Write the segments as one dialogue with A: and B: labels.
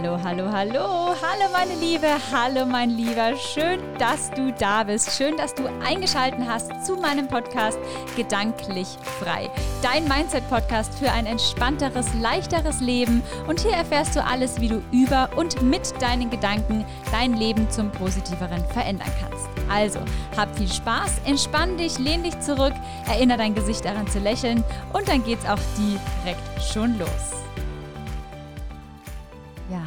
A: Hallo, hallo, hallo, hallo meine Liebe, hallo mein Lieber. Schön, dass du da bist. Schön, dass du eingeschaltet hast zu meinem Podcast Gedanklich frei. Dein Mindset-Podcast für ein entspannteres, leichteres Leben. Und hier erfährst du alles, wie du über und mit deinen Gedanken dein Leben zum Positiveren verändern kannst. Also, hab viel Spaß, entspann dich, lehn dich zurück, erinnere dein Gesicht daran zu lächeln und dann geht's auch direkt schon los.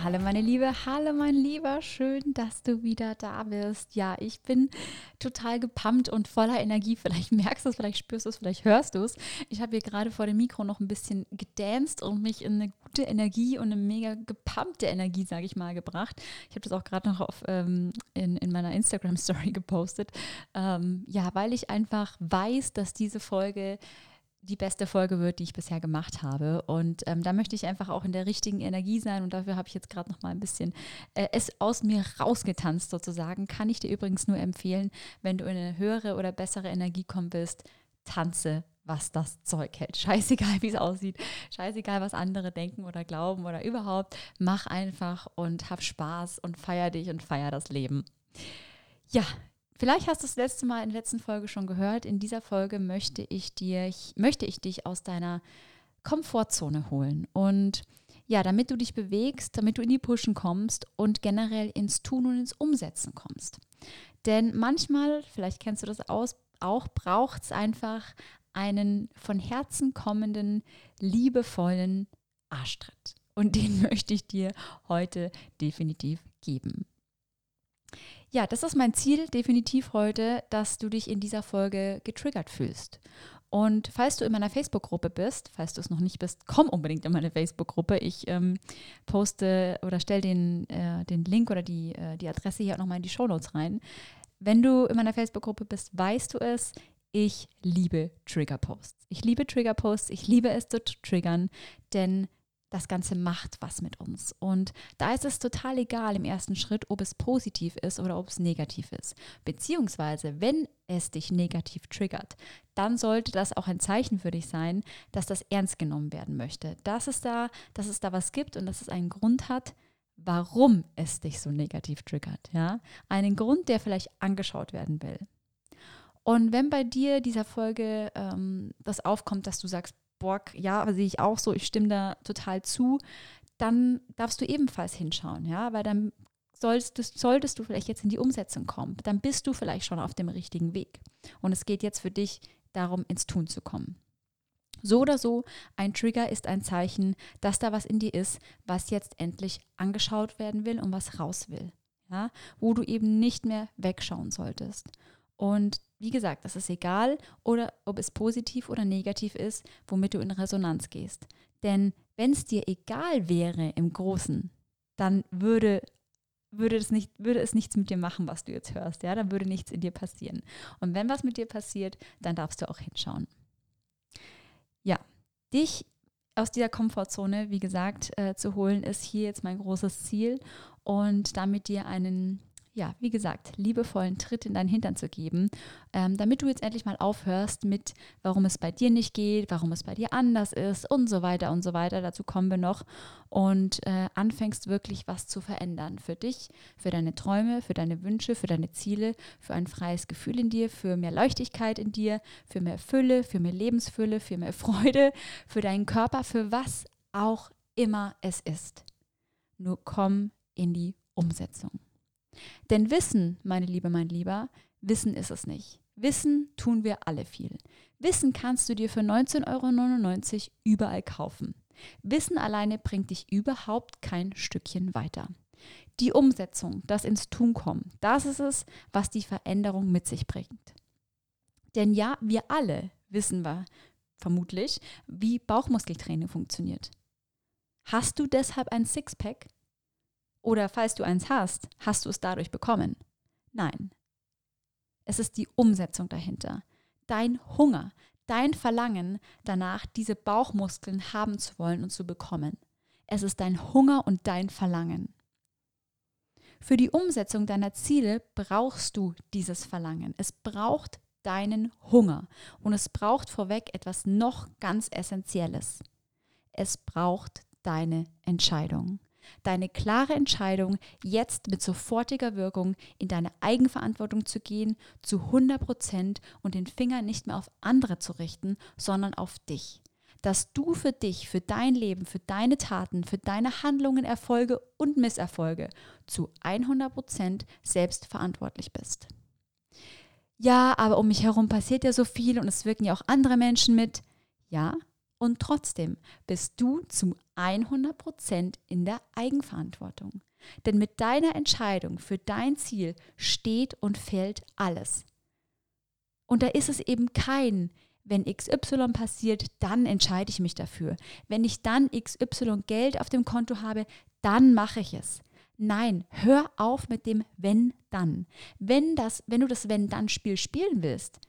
A: Hallo meine Liebe, hallo mein Lieber, schön, dass du wieder da bist. Ja, ich bin total gepumpt und voller Energie. Vielleicht merkst du es, vielleicht spürst du es, vielleicht hörst du es. Ich habe hier gerade vor dem Mikro noch ein bisschen gedanced und mich in eine gute Energie und eine mega gepumpte Energie, sage ich mal, gebracht. Ich habe das auch gerade noch auf, ähm, in, in meiner Instagram-Story gepostet. Ähm, ja, weil ich einfach weiß, dass diese Folge die beste Folge wird, die ich bisher gemacht habe. Und ähm, da möchte ich einfach auch in der richtigen Energie sein. Und dafür habe ich jetzt gerade noch mal ein bisschen äh, es aus mir rausgetanzt sozusagen. Kann ich dir übrigens nur empfehlen, wenn du in eine höhere oder bessere Energie kommen willst, tanze was das Zeug hält. Scheißegal, wie es aussieht. Scheißegal, was andere denken oder glauben oder überhaupt. Mach einfach und hab Spaß und feier dich und feier das Leben. Ja, Vielleicht hast du das letzte Mal in der letzten Folge schon gehört. In dieser Folge möchte ich dir, möchte ich dich aus deiner Komfortzone holen. Und ja, damit du dich bewegst, damit du in die Pushen kommst und generell ins Tun und ins Umsetzen kommst. Denn manchmal, vielleicht kennst du das aus, auch, braucht es einfach einen von Herzen kommenden, liebevollen Arschtritt. Und den möchte ich dir heute definitiv geben. Ja, das ist mein Ziel definitiv heute, dass du dich in dieser Folge getriggert fühlst. Und falls du in meiner Facebook-Gruppe bist, falls du es noch nicht bist, komm unbedingt in meine Facebook-Gruppe. Ich ähm, poste oder stelle den, äh, den Link oder die, äh, die Adresse hier auch nochmal in die Show Notes rein. Wenn du in meiner Facebook-Gruppe bist, weißt du es. Ich liebe Trigger-Posts. Ich liebe Trigger-Posts. Ich liebe es zu triggern, denn das Ganze macht was mit uns. Und da ist es total egal im ersten Schritt, ob es positiv ist oder ob es negativ ist. Beziehungsweise, wenn es dich negativ triggert, dann sollte das auch ein Zeichen für dich sein, dass das ernst genommen werden möchte. Dass es da, dass es da was gibt und dass es einen Grund hat, warum es dich so negativ triggert. Ja? Einen Grund, der vielleicht angeschaut werden will. Und wenn bei dir dieser Folge ähm, das aufkommt, dass du sagst, boah, ja, sehe ich auch so, ich stimme da total zu, dann darfst du ebenfalls hinschauen, ja, weil dann solltest, solltest du vielleicht jetzt in die Umsetzung kommen, dann bist du vielleicht schon auf dem richtigen Weg. Und es geht jetzt für dich darum, ins Tun zu kommen. So oder so, ein Trigger ist ein Zeichen, dass da was in dir ist, was jetzt endlich angeschaut werden will und was raus will. Ja, wo du eben nicht mehr wegschauen solltest. Und wie gesagt, das ist egal, oder ob es positiv oder negativ ist, womit du in Resonanz gehst. Denn wenn es dir egal wäre im Großen, dann würde, würde, es nicht, würde es nichts mit dir machen, was du jetzt hörst. Ja? Dann würde nichts in dir passieren. Und wenn was mit dir passiert, dann darfst du auch hinschauen. Ja, dich aus dieser Komfortzone, wie gesagt, äh, zu holen, ist hier jetzt mein großes Ziel und damit dir einen ja, wie gesagt, liebevollen Tritt in deinen Hintern zu geben, ähm, damit du jetzt endlich mal aufhörst mit, warum es bei dir nicht geht, warum es bei dir anders ist und so weiter und so weiter. Dazu kommen wir noch und äh, anfängst wirklich was zu verändern für dich, für deine Träume, für deine Wünsche, für deine Ziele, für ein freies Gefühl in dir, für mehr Leuchtigkeit in dir, für mehr Fülle, für mehr Lebensfülle, für mehr Freude, für deinen Körper, für was auch immer es ist. Nur komm in die Umsetzung. Denn Wissen, meine Liebe, mein Lieber, Wissen ist es nicht. Wissen tun wir alle viel. Wissen kannst du dir für 19,99 Euro überall kaufen. Wissen alleine bringt dich überhaupt kein Stückchen weiter. Die Umsetzung, das ins Tun kommen, das ist es, was die Veränderung mit sich bringt. Denn ja, wir alle wissen wir vermutlich, wie Bauchmuskeltraining funktioniert. Hast du deshalb ein Sixpack? Oder falls du eins hast, hast du es dadurch bekommen? Nein. Es ist die Umsetzung dahinter. Dein Hunger, dein Verlangen danach, diese Bauchmuskeln haben zu wollen und zu bekommen. Es ist dein Hunger und dein Verlangen. Für die Umsetzung deiner Ziele brauchst du dieses Verlangen. Es braucht deinen Hunger. Und es braucht vorweg etwas noch ganz Essentielles. Es braucht deine Entscheidung. Deine klare Entscheidung, jetzt mit sofortiger Wirkung in deine Eigenverantwortung zu gehen, zu 100 Prozent und den Finger nicht mehr auf andere zu richten, sondern auf dich. Dass du für dich, für dein Leben, für deine Taten, für deine Handlungen, Erfolge und Misserfolge zu 100 Prozent selbst verantwortlich bist. Ja, aber um mich herum passiert ja so viel und es wirken ja auch andere Menschen mit. Ja, und trotzdem bist du zu 100 Prozent in der Eigenverantwortung. Denn mit deiner Entscheidung für dein Ziel steht und fällt alles. Und da ist es eben kein, wenn XY passiert, dann entscheide ich mich dafür. Wenn ich dann XY Geld auf dem Konto habe, dann mache ich es. Nein, hör auf mit dem wenn dann. Wenn das, wenn du das wenn dann Spiel spielen willst,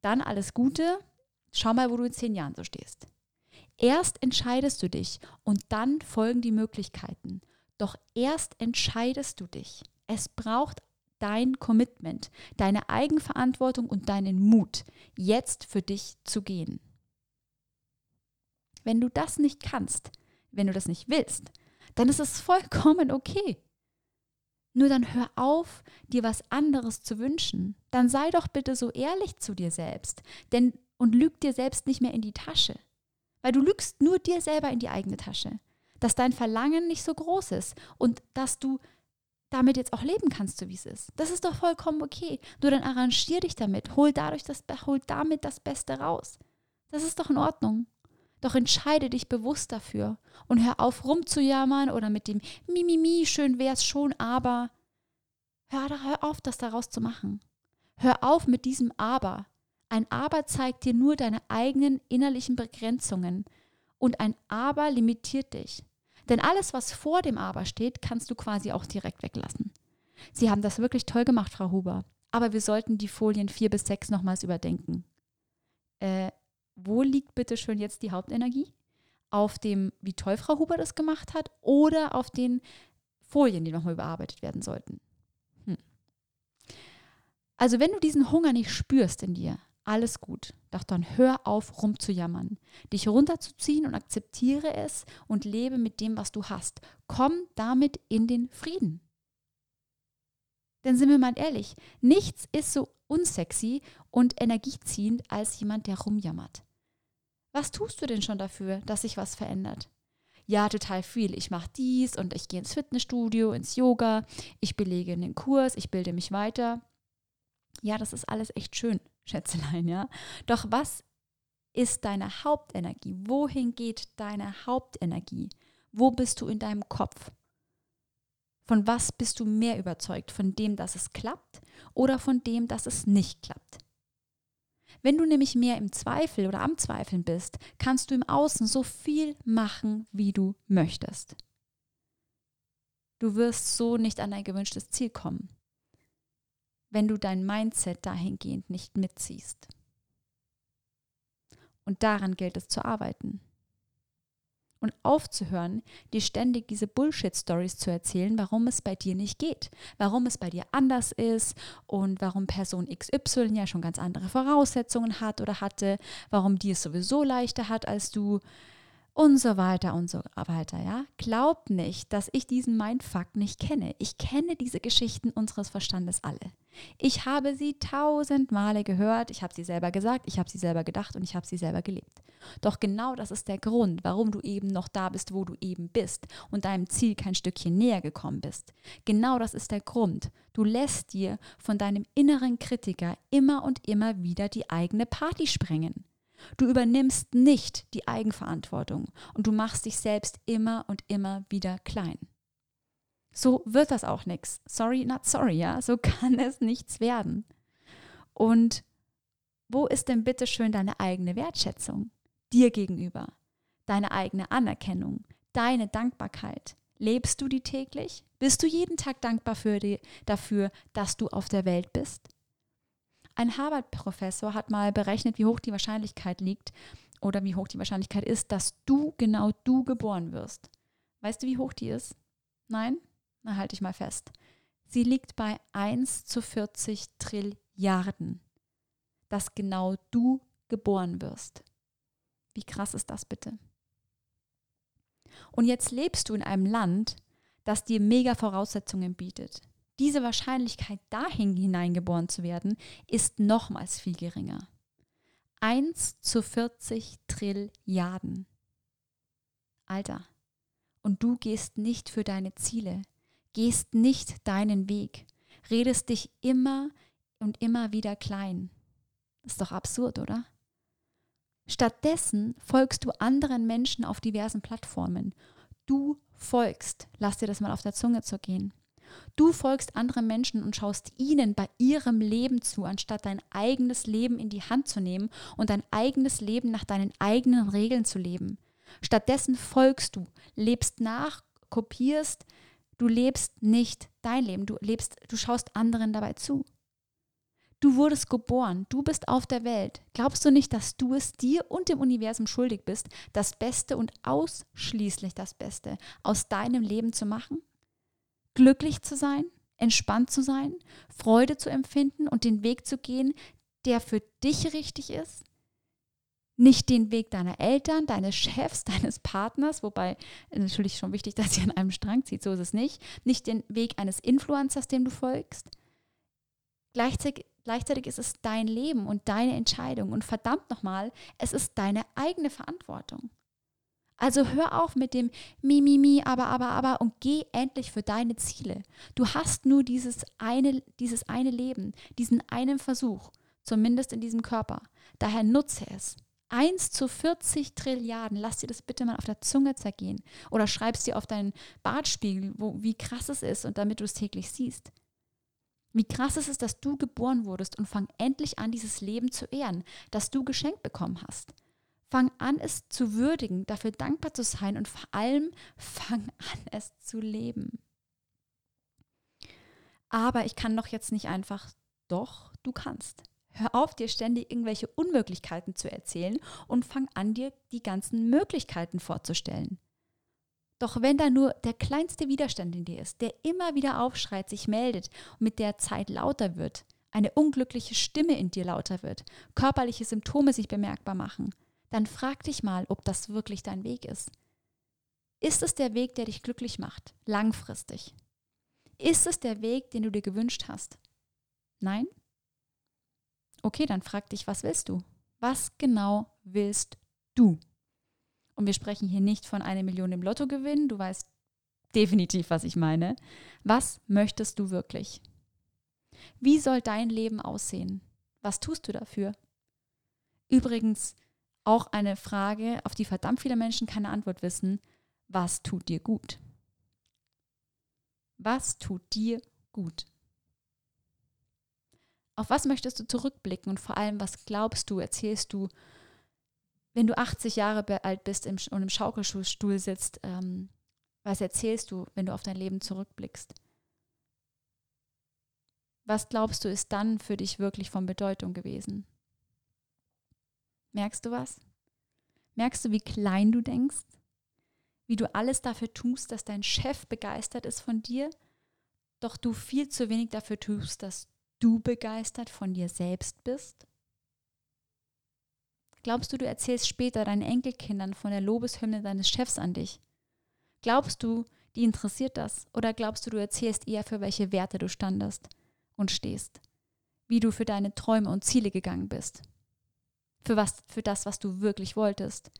A: dann alles Gute. Schau mal, wo du in zehn Jahren so stehst. Erst entscheidest du dich und dann folgen die Möglichkeiten. Doch erst entscheidest du dich. Es braucht dein Commitment, deine Eigenverantwortung und deinen Mut, jetzt für dich zu gehen. Wenn du das nicht kannst, wenn du das nicht willst, dann ist es vollkommen okay. Nur dann hör auf, dir was anderes zu wünschen. Dann sei doch bitte so ehrlich zu dir selbst, denn und lüg dir selbst nicht mehr in die Tasche. Weil du lügst nur dir selber in die eigene Tasche. Dass dein Verlangen nicht so groß ist und dass du damit jetzt auch leben kannst, so wie es ist. Das ist doch vollkommen okay. Nur dann arrangier dich damit, hol, dadurch das, hol damit das Beste raus. Das ist doch in Ordnung. Doch entscheide dich bewusst dafür und hör auf rumzujammern oder mit dem Mimimi, schön wär's schon, aber hör, hör auf, das daraus zu machen. Hör auf mit diesem Aber. Ein Aber zeigt dir nur deine eigenen innerlichen Begrenzungen und ein Aber limitiert dich. Denn alles, was vor dem Aber steht, kannst du quasi auch direkt weglassen. Sie haben das wirklich toll gemacht, Frau Huber. Aber wir sollten die Folien 4 bis 6 nochmals überdenken. Äh, wo liegt bitte schön jetzt die Hauptenergie? Auf dem, wie toll Frau Huber das gemacht hat, oder auf den Folien, die nochmal überarbeitet werden sollten? Hm. Also wenn du diesen Hunger nicht spürst in dir, alles gut. Doch dann hör auf, rumzujammern. Dich runterzuziehen und akzeptiere es und lebe mit dem, was du hast. Komm damit in den Frieden. Denn sind wir mal ehrlich, nichts ist so unsexy und energieziehend als jemand, der rumjammert. Was tust du denn schon dafür, dass sich was verändert? Ja, total viel. Ich mache dies und ich gehe ins Fitnessstudio, ins Yoga, ich belege einen Kurs, ich bilde mich weiter. Ja, das ist alles echt schön. Schätzelein, ja. Doch was ist deine Hauptenergie? Wohin geht deine Hauptenergie? Wo bist du in deinem Kopf? Von was bist du mehr überzeugt? Von dem, dass es klappt oder von dem, dass es nicht klappt? Wenn du nämlich mehr im Zweifel oder am Zweifeln bist, kannst du im Außen so viel machen, wie du möchtest. Du wirst so nicht an dein gewünschtes Ziel kommen wenn du dein Mindset dahingehend nicht mitziehst. Und daran gilt es zu arbeiten. Und aufzuhören, dir ständig diese Bullshit-Stories zu erzählen, warum es bei dir nicht geht, warum es bei dir anders ist und warum Person XY ja schon ganz andere Voraussetzungen hat oder hatte, warum die es sowieso leichter hat als du und so weiter und so weiter, ja. Glaub nicht, dass ich diesen Mindfuck nicht kenne. Ich kenne diese Geschichten unseres Verstandes alle. Ich habe sie tausend Male gehört, ich habe sie selber gesagt, ich habe sie selber gedacht und ich habe sie selber gelebt. Doch genau das ist der Grund, warum du eben noch da bist, wo du eben bist und deinem Ziel kein Stückchen näher gekommen bist. Genau das ist der Grund. Du lässt dir von deinem inneren Kritiker immer und immer wieder die eigene Party sprengen. Du übernimmst nicht die Eigenverantwortung und du machst dich selbst immer und immer wieder klein. So wird das auch nichts. Sorry, not sorry, ja. So kann es nichts werden. Und wo ist denn bitte schön deine eigene Wertschätzung dir gegenüber? Deine eigene Anerkennung, deine Dankbarkeit. Lebst du die täglich? Bist du jeden Tag dankbar die, dafür, dass du auf der Welt bist? Ein Harvard-Professor hat mal berechnet, wie hoch die Wahrscheinlichkeit liegt oder wie hoch die Wahrscheinlichkeit ist, dass du, genau du, geboren wirst. Weißt du, wie hoch die ist? Nein? Na, halte ich mal fest. Sie liegt bei 1 zu 40 Trilliarden, dass genau du geboren wirst. Wie krass ist das bitte? Und jetzt lebst du in einem Land, das dir mega Voraussetzungen bietet. Diese Wahrscheinlichkeit, dahin hineingeboren zu werden, ist nochmals viel geringer. 1 zu 40 Trilliarden. Alter, und du gehst nicht für deine Ziele, gehst nicht deinen Weg, redest dich immer und immer wieder klein. Ist doch absurd, oder? Stattdessen folgst du anderen Menschen auf diversen Plattformen. Du folgst, lass dir das mal auf der Zunge zu gehen. Du folgst anderen Menschen und schaust ihnen bei ihrem Leben zu, anstatt dein eigenes Leben in die Hand zu nehmen und dein eigenes Leben nach deinen eigenen Regeln zu leben. Stattdessen folgst du, lebst nach, kopierst, du lebst nicht dein Leben, du lebst, du schaust anderen dabei zu. Du wurdest geboren, du bist auf der Welt. Glaubst du nicht, dass du es dir und dem Universum schuldig bist, das Beste und ausschließlich das Beste aus deinem Leben zu machen? Glücklich zu sein, entspannt zu sein, Freude zu empfinden und den Weg zu gehen, der für dich richtig ist? Nicht den Weg deiner Eltern, deines Chefs, deines Partners, wobei natürlich schon wichtig, dass ihr an einem Strang zieht, so ist es nicht. Nicht den Weg eines Influencers, dem du folgst. Gleichzeitig Gleichzeitig ist es dein Leben und deine Entscheidung. Und verdammt nochmal, es ist deine eigene Verantwortung. Also hör auf mit dem Mi, Mi, Mi, aber, aber, aber und geh endlich für deine Ziele. Du hast nur dieses eine, dieses eine Leben, diesen einen Versuch, zumindest in diesem Körper. Daher nutze es. 1 zu 40 Trilliarden, lass dir das bitte mal auf der Zunge zergehen. Oder schreib es dir auf deinen Bartspiegel, wo, wie krass es ist und damit du es täglich siehst. Wie krass ist es, dass du geboren wurdest und fang endlich an, dieses Leben zu ehren, das du geschenkt bekommen hast. Fang an, es zu würdigen, dafür dankbar zu sein und vor allem fang an, es zu leben. Aber ich kann doch jetzt nicht einfach, doch, du kannst. Hör auf, dir ständig irgendwelche Unmöglichkeiten zu erzählen und fang an, dir die ganzen Möglichkeiten vorzustellen. Doch wenn da nur der kleinste Widerstand in dir ist, der immer wieder aufschreit, sich meldet und mit der Zeit lauter wird, eine unglückliche Stimme in dir lauter wird, körperliche Symptome sich bemerkbar machen, dann frag dich mal, ob das wirklich dein Weg ist. Ist es der Weg, der dich glücklich macht, langfristig? Ist es der Weg, den du dir gewünscht hast? Nein? Okay, dann frag dich, was willst du? Was genau willst du? Und wir sprechen hier nicht von einer Million im Lotto gewinnen. Du weißt definitiv, was ich meine. Was möchtest du wirklich? Wie soll dein Leben aussehen? Was tust du dafür? Übrigens auch eine Frage, auf die verdammt viele Menschen keine Antwort wissen. Was tut dir gut? Was tut dir gut? Auf was möchtest du zurückblicken und vor allem, was glaubst du, erzählst du wenn du 80 Jahre alt bist und im Schaukelstuhl sitzt, ähm, was erzählst du, wenn du auf dein Leben zurückblickst? Was glaubst du, ist dann für dich wirklich von Bedeutung gewesen? Merkst du was? Merkst du, wie klein du denkst? Wie du alles dafür tust, dass dein Chef begeistert ist von dir, doch du viel zu wenig dafür tust, dass du begeistert von dir selbst bist? Glaubst du, du erzählst später deinen Enkelkindern von der Lobeshymne deines Chefs an dich? Glaubst du, die interessiert das? Oder glaubst du, du erzählst eher, für welche Werte du standest und stehst? Wie du für deine Träume und Ziele gegangen bist? Für, was, für das, was du wirklich wolltest?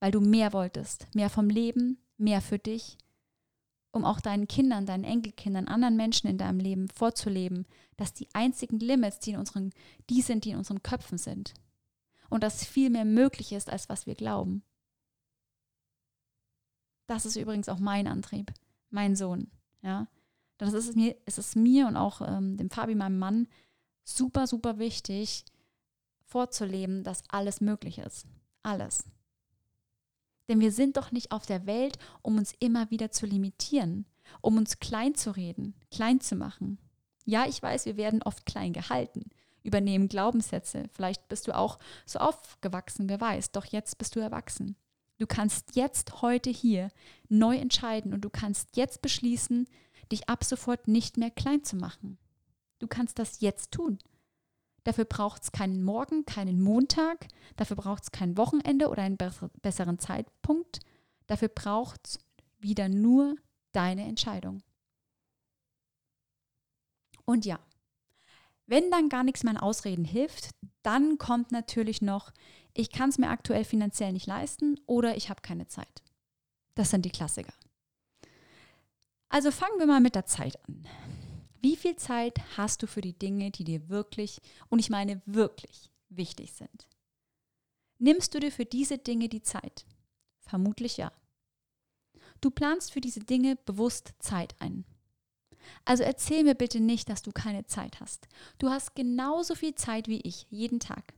A: Weil du mehr wolltest. Mehr vom Leben, mehr für dich, um auch deinen Kindern, deinen Enkelkindern, anderen Menschen in deinem Leben vorzuleben, dass die einzigen Limits, die in unseren, die sind, die in unseren Köpfen sind und dass viel mehr möglich ist, als was wir glauben. Das ist übrigens auch mein Antrieb, mein Sohn. Ja, das ist es mir, ist es mir und auch ähm, dem Fabi, meinem Mann, super, super wichtig, vorzuleben, dass alles möglich ist. Alles. Denn wir sind doch nicht auf der Welt, um uns immer wieder zu limitieren, um uns klein zu reden, klein zu machen. Ja, ich weiß, wir werden oft klein gehalten übernehmen Glaubenssätze. Vielleicht bist du auch so aufgewachsen, wer weiß. Doch jetzt bist du erwachsen. Du kannst jetzt heute hier neu entscheiden und du kannst jetzt beschließen, dich ab sofort nicht mehr klein zu machen. Du kannst das jetzt tun. Dafür braucht es keinen Morgen, keinen Montag, dafür braucht es kein Wochenende oder einen besseren Zeitpunkt. Dafür braucht es wieder nur deine Entscheidung. Und ja, wenn dann gar nichts mehr an Ausreden hilft, dann kommt natürlich noch, ich kann es mir aktuell finanziell nicht leisten oder ich habe keine Zeit. Das sind die Klassiker. Also fangen wir mal mit der Zeit an. Wie viel Zeit hast du für die Dinge, die dir wirklich, und ich meine wirklich, wichtig sind? Nimmst du dir für diese Dinge die Zeit? Vermutlich ja. Du planst für diese Dinge bewusst Zeit ein. Also erzähl mir bitte nicht, dass du keine Zeit hast. Du hast genauso viel Zeit wie ich jeden Tag.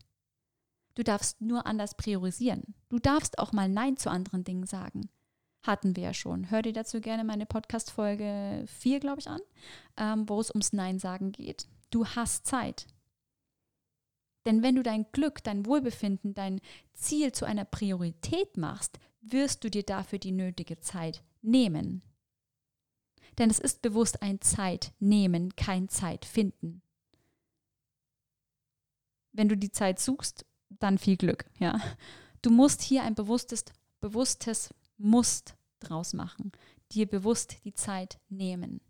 A: Du darfst nur anders priorisieren. Du darfst auch mal Nein zu anderen Dingen sagen. Hatten wir ja schon. Hör dir dazu gerne meine Podcast-Folge 4, glaube ich, an, ähm, wo es ums Nein sagen geht. Du hast Zeit. Denn wenn du dein Glück, dein Wohlbefinden, dein Ziel zu einer Priorität machst, wirst du dir dafür die nötige Zeit nehmen. Denn es ist bewusst ein Zeit nehmen, kein Zeit finden. Wenn du die Zeit suchst, dann viel Glück, ja. Du musst hier ein bewusstes, bewusstes Musst draus machen, dir bewusst die Zeit nehmen.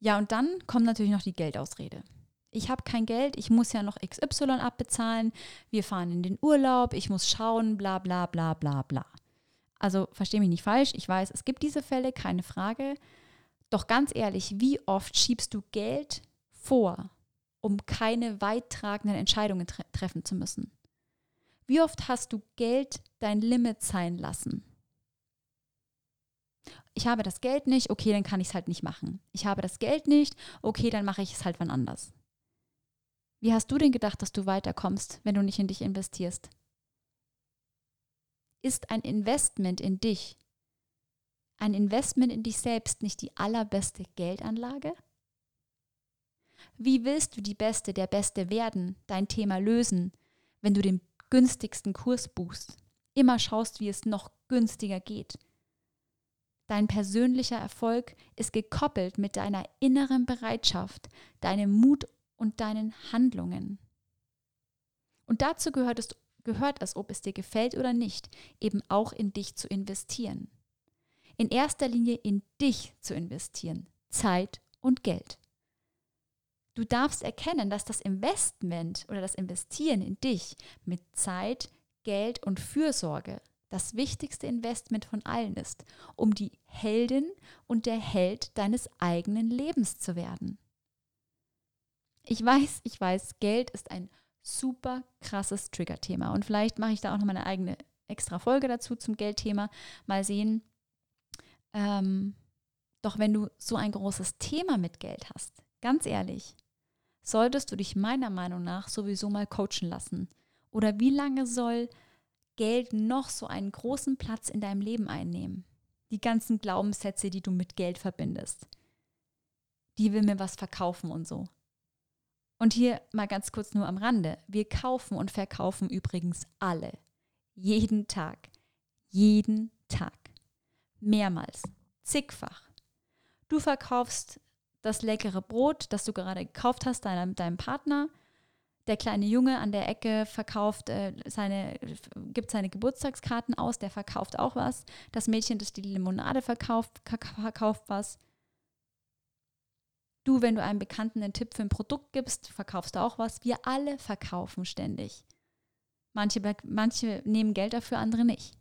A: Ja, und dann kommt natürlich noch die Geldausrede. Ich habe kein Geld, ich muss ja noch XY abbezahlen, wir fahren in den Urlaub, ich muss schauen, bla bla bla bla bla. Also verstehe mich nicht falsch, ich weiß, es gibt diese Fälle, keine Frage. Doch ganz ehrlich, wie oft schiebst du Geld vor, um keine weittragenden Entscheidungen tre treffen zu müssen? Wie oft hast du Geld dein Limit sein lassen? Ich habe das Geld nicht, okay, dann kann ich es halt nicht machen. Ich habe das Geld nicht, okay, dann mache ich es halt wann anders. Wie hast du denn gedacht, dass du weiterkommst, wenn du nicht in dich investierst? Ist ein Investment in dich, ein Investment in dich selbst nicht die allerbeste Geldanlage? Wie willst du die Beste, der Beste werden, dein Thema lösen, wenn du den günstigsten Kurs buchst, immer schaust, wie es noch günstiger geht. Dein persönlicher Erfolg ist gekoppelt mit deiner inneren Bereitschaft, deinem Mut und deinen Handlungen. Und dazu gehört es, gehört es, ob es dir gefällt oder nicht, eben auch in dich zu investieren. In erster Linie in dich zu investieren, Zeit und Geld. Du darfst erkennen, dass das Investment oder das Investieren in dich mit Zeit, Geld und Fürsorge das wichtigste Investment von allen ist, um die Heldin und der Held deines eigenen Lebens zu werden. Ich weiß, ich weiß, Geld ist ein super krasses Trigger-Thema und vielleicht mache ich da auch noch mal eine eigene extra Folge dazu zum Geldthema. Mal sehen. Ähm, doch wenn du so ein großes Thema mit Geld hast, ganz ehrlich, solltest du dich meiner Meinung nach sowieso mal coachen lassen? Oder wie lange soll Geld noch so einen großen Platz in deinem Leben einnehmen? Die ganzen Glaubenssätze, die du mit Geld verbindest. Die will mir was verkaufen und so. Und hier mal ganz kurz nur am Rande. Wir kaufen und verkaufen übrigens alle. Jeden Tag. Jeden Tag. Mehrmals. Zigfach. Du verkaufst das leckere Brot, das du gerade gekauft hast, deinem, deinem Partner. Der kleine Junge an der Ecke verkauft äh, seine, gibt seine Geburtstagskarten aus, der verkauft auch was. Das Mädchen, das die Limonade verkauft, verkauft was. Du, wenn du einem Bekannten einen Tipp für ein Produkt gibst, verkaufst du auch was. Wir alle verkaufen ständig. Manche, manche nehmen Geld dafür, andere nicht.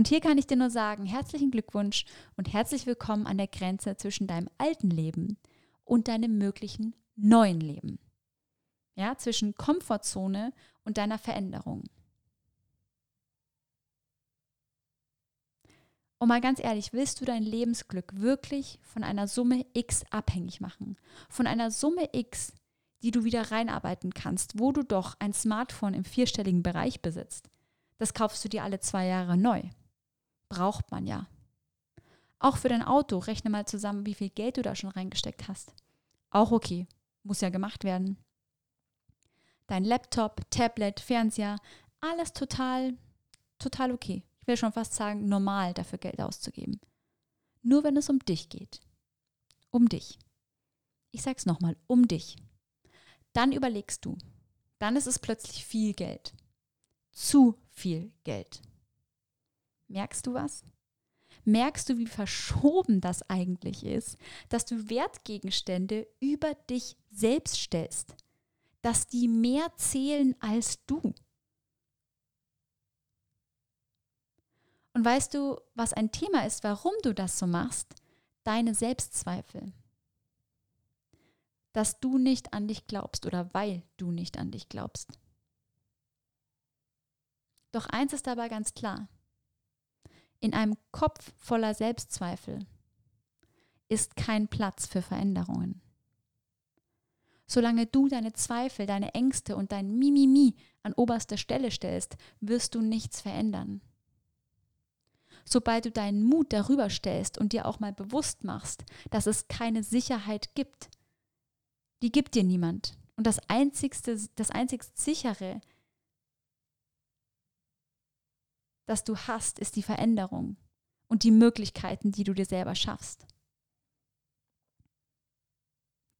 A: Und hier kann ich dir nur sagen, herzlichen Glückwunsch und herzlich willkommen an der Grenze zwischen deinem alten Leben und deinem möglichen neuen Leben. Ja, zwischen Komfortzone und deiner Veränderung. Und mal ganz ehrlich, willst du dein Lebensglück wirklich von einer Summe X abhängig machen? Von einer Summe X, die du wieder reinarbeiten kannst, wo du doch ein Smartphone im vierstelligen Bereich besitzt. Das kaufst du dir alle zwei Jahre neu braucht man ja. Auch für dein Auto, rechne mal zusammen, wie viel Geld du da schon reingesteckt hast. Auch okay, muss ja gemacht werden. Dein Laptop, Tablet, Fernseher, alles total, total okay. Ich will schon fast sagen, normal dafür Geld auszugeben. Nur wenn es um dich geht. Um dich. Ich sag's nochmal, um dich. Dann überlegst du, dann ist es plötzlich viel Geld. Zu viel Geld. Merkst du was? Merkst du, wie verschoben das eigentlich ist, dass du Wertgegenstände über dich selbst stellst, dass die mehr zählen als du? Und weißt du, was ein Thema ist, warum du das so machst? Deine Selbstzweifel. Dass du nicht an dich glaubst oder weil du nicht an dich glaubst. Doch eins ist dabei ganz klar. In einem Kopf voller Selbstzweifel ist kein Platz für Veränderungen. Solange du deine Zweifel, deine Ängste und dein Mimimi an oberste Stelle stellst, wirst du nichts verändern. Sobald du deinen Mut darüber stellst und dir auch mal bewusst machst, dass es keine Sicherheit gibt, die gibt dir niemand. Und das einzigste, das einzigst sichere, das du hast, ist die Veränderung und die Möglichkeiten, die du dir selber schaffst.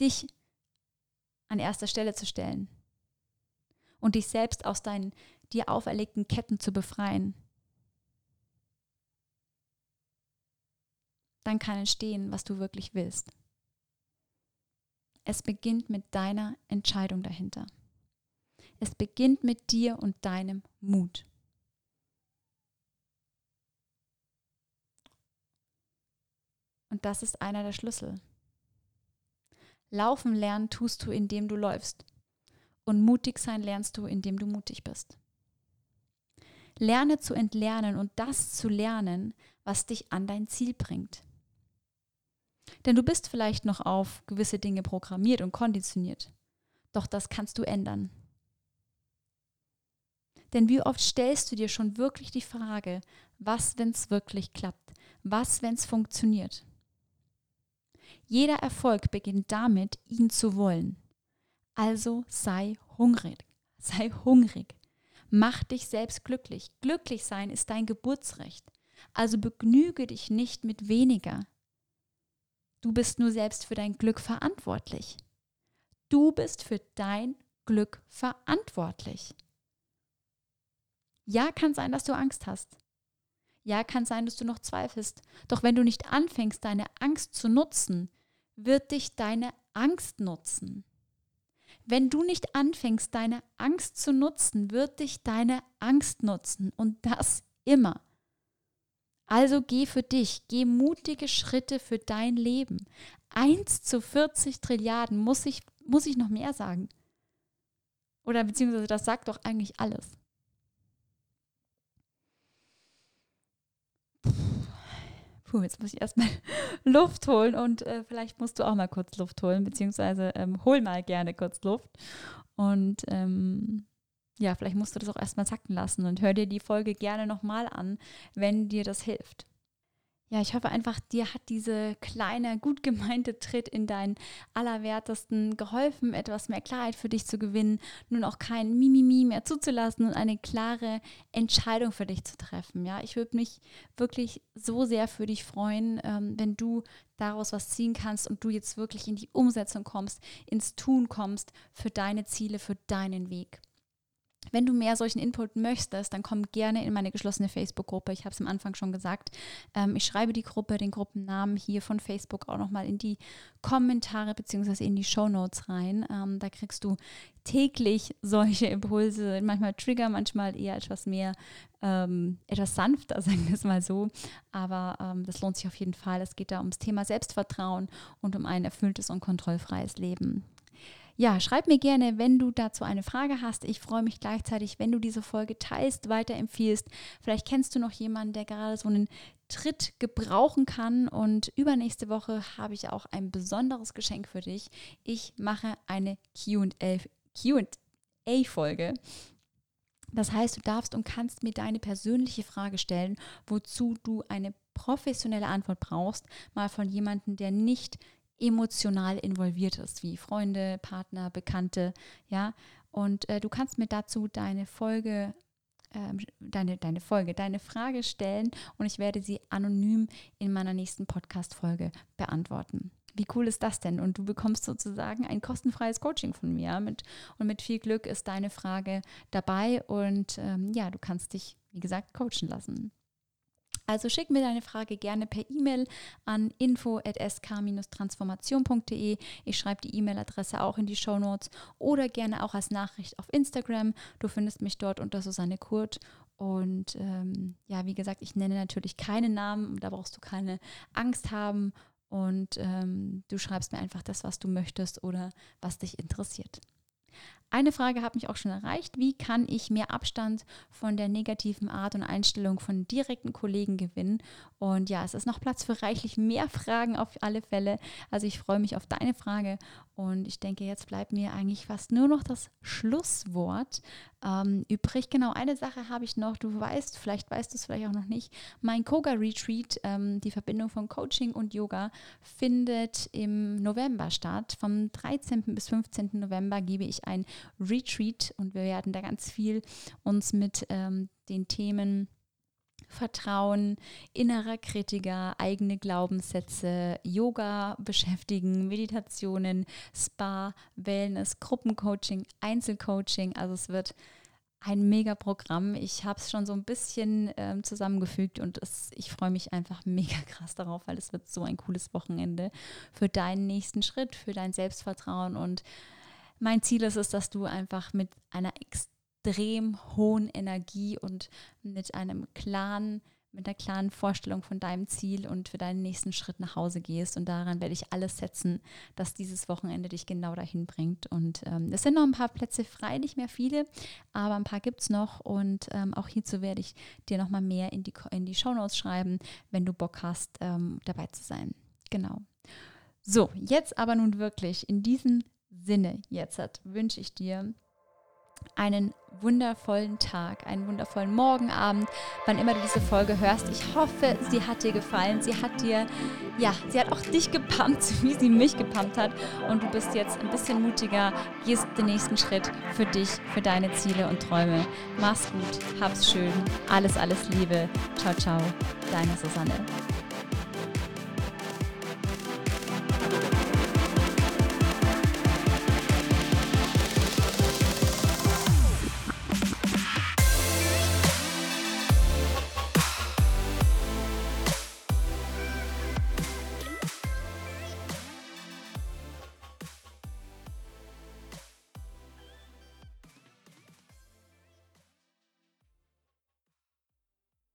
A: Dich an erster Stelle zu stellen und dich selbst aus deinen dir auferlegten Ketten zu befreien dann kann entstehen, was du wirklich willst. Es beginnt mit deiner Entscheidung dahinter. Es beginnt mit dir und deinem Mut. Und das ist einer der Schlüssel. Laufen lernen tust du, indem du läufst. Und mutig sein lernst du, indem du mutig bist. Lerne zu entlernen und das zu lernen, was dich an dein Ziel bringt. Denn du bist vielleicht noch auf gewisse Dinge programmiert und konditioniert. Doch das kannst du ändern. Denn wie oft stellst du dir schon wirklich die Frage, was, wenn es wirklich klappt? Was, wenn es funktioniert? Jeder Erfolg beginnt damit, ihn zu wollen. Also sei hungrig. Sei hungrig. Mach dich selbst glücklich. Glücklich sein ist dein Geburtsrecht. Also begnüge dich nicht mit weniger. Du bist nur selbst für dein Glück verantwortlich. Du bist für dein Glück verantwortlich. Ja, kann sein, dass du Angst hast. Ja, kann sein, dass du noch zweifelst. Doch wenn du nicht anfängst, deine Angst zu nutzen, wird dich deine Angst nutzen. Wenn du nicht anfängst, deine Angst zu nutzen, wird dich deine Angst nutzen. Und das immer. Also geh für dich, geh mutige Schritte für dein Leben. 1 zu 40 Trilliarden, muss ich, muss ich noch mehr sagen? Oder beziehungsweise das sagt doch eigentlich alles. Puh, jetzt muss ich erstmal Luft holen und äh, vielleicht musst du auch mal kurz Luft holen, beziehungsweise ähm, hol mal gerne kurz Luft. Und ähm, ja, vielleicht musst du das auch erstmal sacken lassen und hör dir die Folge gerne nochmal an, wenn dir das hilft. Ja, ich hoffe einfach, dir hat diese kleine, gut gemeinte Tritt in deinen Allerwertesten geholfen, etwas mehr Klarheit für dich zu gewinnen, nun auch kein Mimimi mehr zuzulassen und eine klare Entscheidung für dich zu treffen. Ja, ich würde mich wirklich so sehr für dich freuen, ähm, wenn du daraus was ziehen kannst und du jetzt wirklich in die Umsetzung kommst, ins Tun kommst für deine Ziele, für deinen Weg. Wenn du mehr solchen Input möchtest, dann komm gerne in meine geschlossene Facebook-Gruppe. Ich habe es am Anfang schon gesagt. Ähm, ich schreibe die Gruppe, den Gruppennamen hier von Facebook auch nochmal in die Kommentare bzw. in die Show Notes rein. Ähm, da kriegst du täglich solche Impulse, manchmal Trigger, manchmal eher etwas mehr, ähm, etwas sanfter, sagen wir es mal so. Aber ähm, das lohnt sich auf jeden Fall. Es geht da ums Thema Selbstvertrauen und um ein erfülltes und kontrollfreies Leben. Ja, schreib mir gerne, wenn du dazu eine Frage hast. Ich freue mich gleichzeitig, wenn du diese Folge teilst, weiterempfiehlst. Vielleicht kennst du noch jemanden, der gerade so einen Tritt gebrauchen kann. Und übernächste Woche habe ich auch ein besonderes Geschenk für dich. Ich mache eine QA-Folge. Das heißt, du darfst und kannst mir deine persönliche Frage stellen, wozu du eine professionelle Antwort brauchst, mal von jemandem, der nicht emotional involviert ist, wie Freunde, Partner, Bekannte, ja. Und äh, du kannst mir dazu deine Folge, äh, deine, deine Folge, deine Frage stellen und ich werde sie anonym in meiner nächsten Podcast-Folge beantworten. Wie cool ist das denn? Und du bekommst sozusagen ein kostenfreies Coaching von mir. Mit, und mit viel Glück ist deine Frage dabei und ähm, ja, du kannst dich, wie gesagt, coachen lassen. Also schick mir deine Frage gerne per E-Mail an info.sk-transformation.de. Ich schreibe die E-Mail-Adresse auch in die Show Notes oder gerne auch als Nachricht auf Instagram. Du findest mich dort unter Susanne Kurt. Und ähm, ja, wie gesagt, ich nenne natürlich keinen Namen, da brauchst du keine Angst haben. Und ähm, du schreibst mir einfach das, was du möchtest oder was dich interessiert. Eine Frage hat mich auch schon erreicht. Wie kann ich mehr Abstand von der negativen Art und Einstellung von direkten Kollegen gewinnen? Und ja, es ist noch Platz für reichlich mehr Fragen auf alle Fälle. Also ich freue mich auf deine Frage und ich denke, jetzt bleibt mir eigentlich fast nur noch das Schlusswort ähm, übrig. Genau, eine Sache habe ich noch. Du weißt, vielleicht weißt du es vielleicht auch noch nicht. Mein Koga Retreat, ähm, die Verbindung von Coaching und Yoga, findet im November statt. Vom 13. bis 15. November gebe ich ein Retreat und wir werden da ganz viel uns mit ähm, den Themen Vertrauen, innerer Kritiker, eigene Glaubenssätze, Yoga beschäftigen, Meditationen, Spa, Wellness, Gruppencoaching, Einzelcoaching. Also es wird ein Mega-Programm. Ich habe es schon so ein bisschen ähm, zusammengefügt und es, ich freue mich einfach mega krass darauf, weil es wird so ein cooles Wochenende für deinen nächsten Schritt, für dein Selbstvertrauen und mein Ziel ist es, dass du einfach mit einer extrem extrem hohen Energie und mit einem klaren, mit einer klaren Vorstellung von deinem Ziel und für deinen nächsten Schritt nach Hause gehst. Und daran werde ich alles setzen, dass dieses Wochenende dich genau dahin bringt. Und ähm, es sind noch ein paar Plätze frei, nicht mehr viele, aber ein paar gibt es noch. Und ähm, auch hierzu werde ich dir nochmal mehr in die, in die Shownotes schreiben, wenn du Bock hast, ähm, dabei zu sein. Genau. So, jetzt aber nun wirklich in diesem Sinne, jetzt wünsche ich dir einen wundervollen Tag, einen wundervollen Morgenabend, wann immer du diese Folge hörst. Ich hoffe, sie hat dir gefallen. Sie hat dir, ja, sie hat auch dich gepumpt, wie sie mich gepumpt hat. Und du bist jetzt ein bisschen mutiger, gehst den nächsten Schritt für dich, für deine Ziele und Träume. Mach's gut, hab's schön. Alles, alles Liebe. Ciao, ciao. Deine Susanne.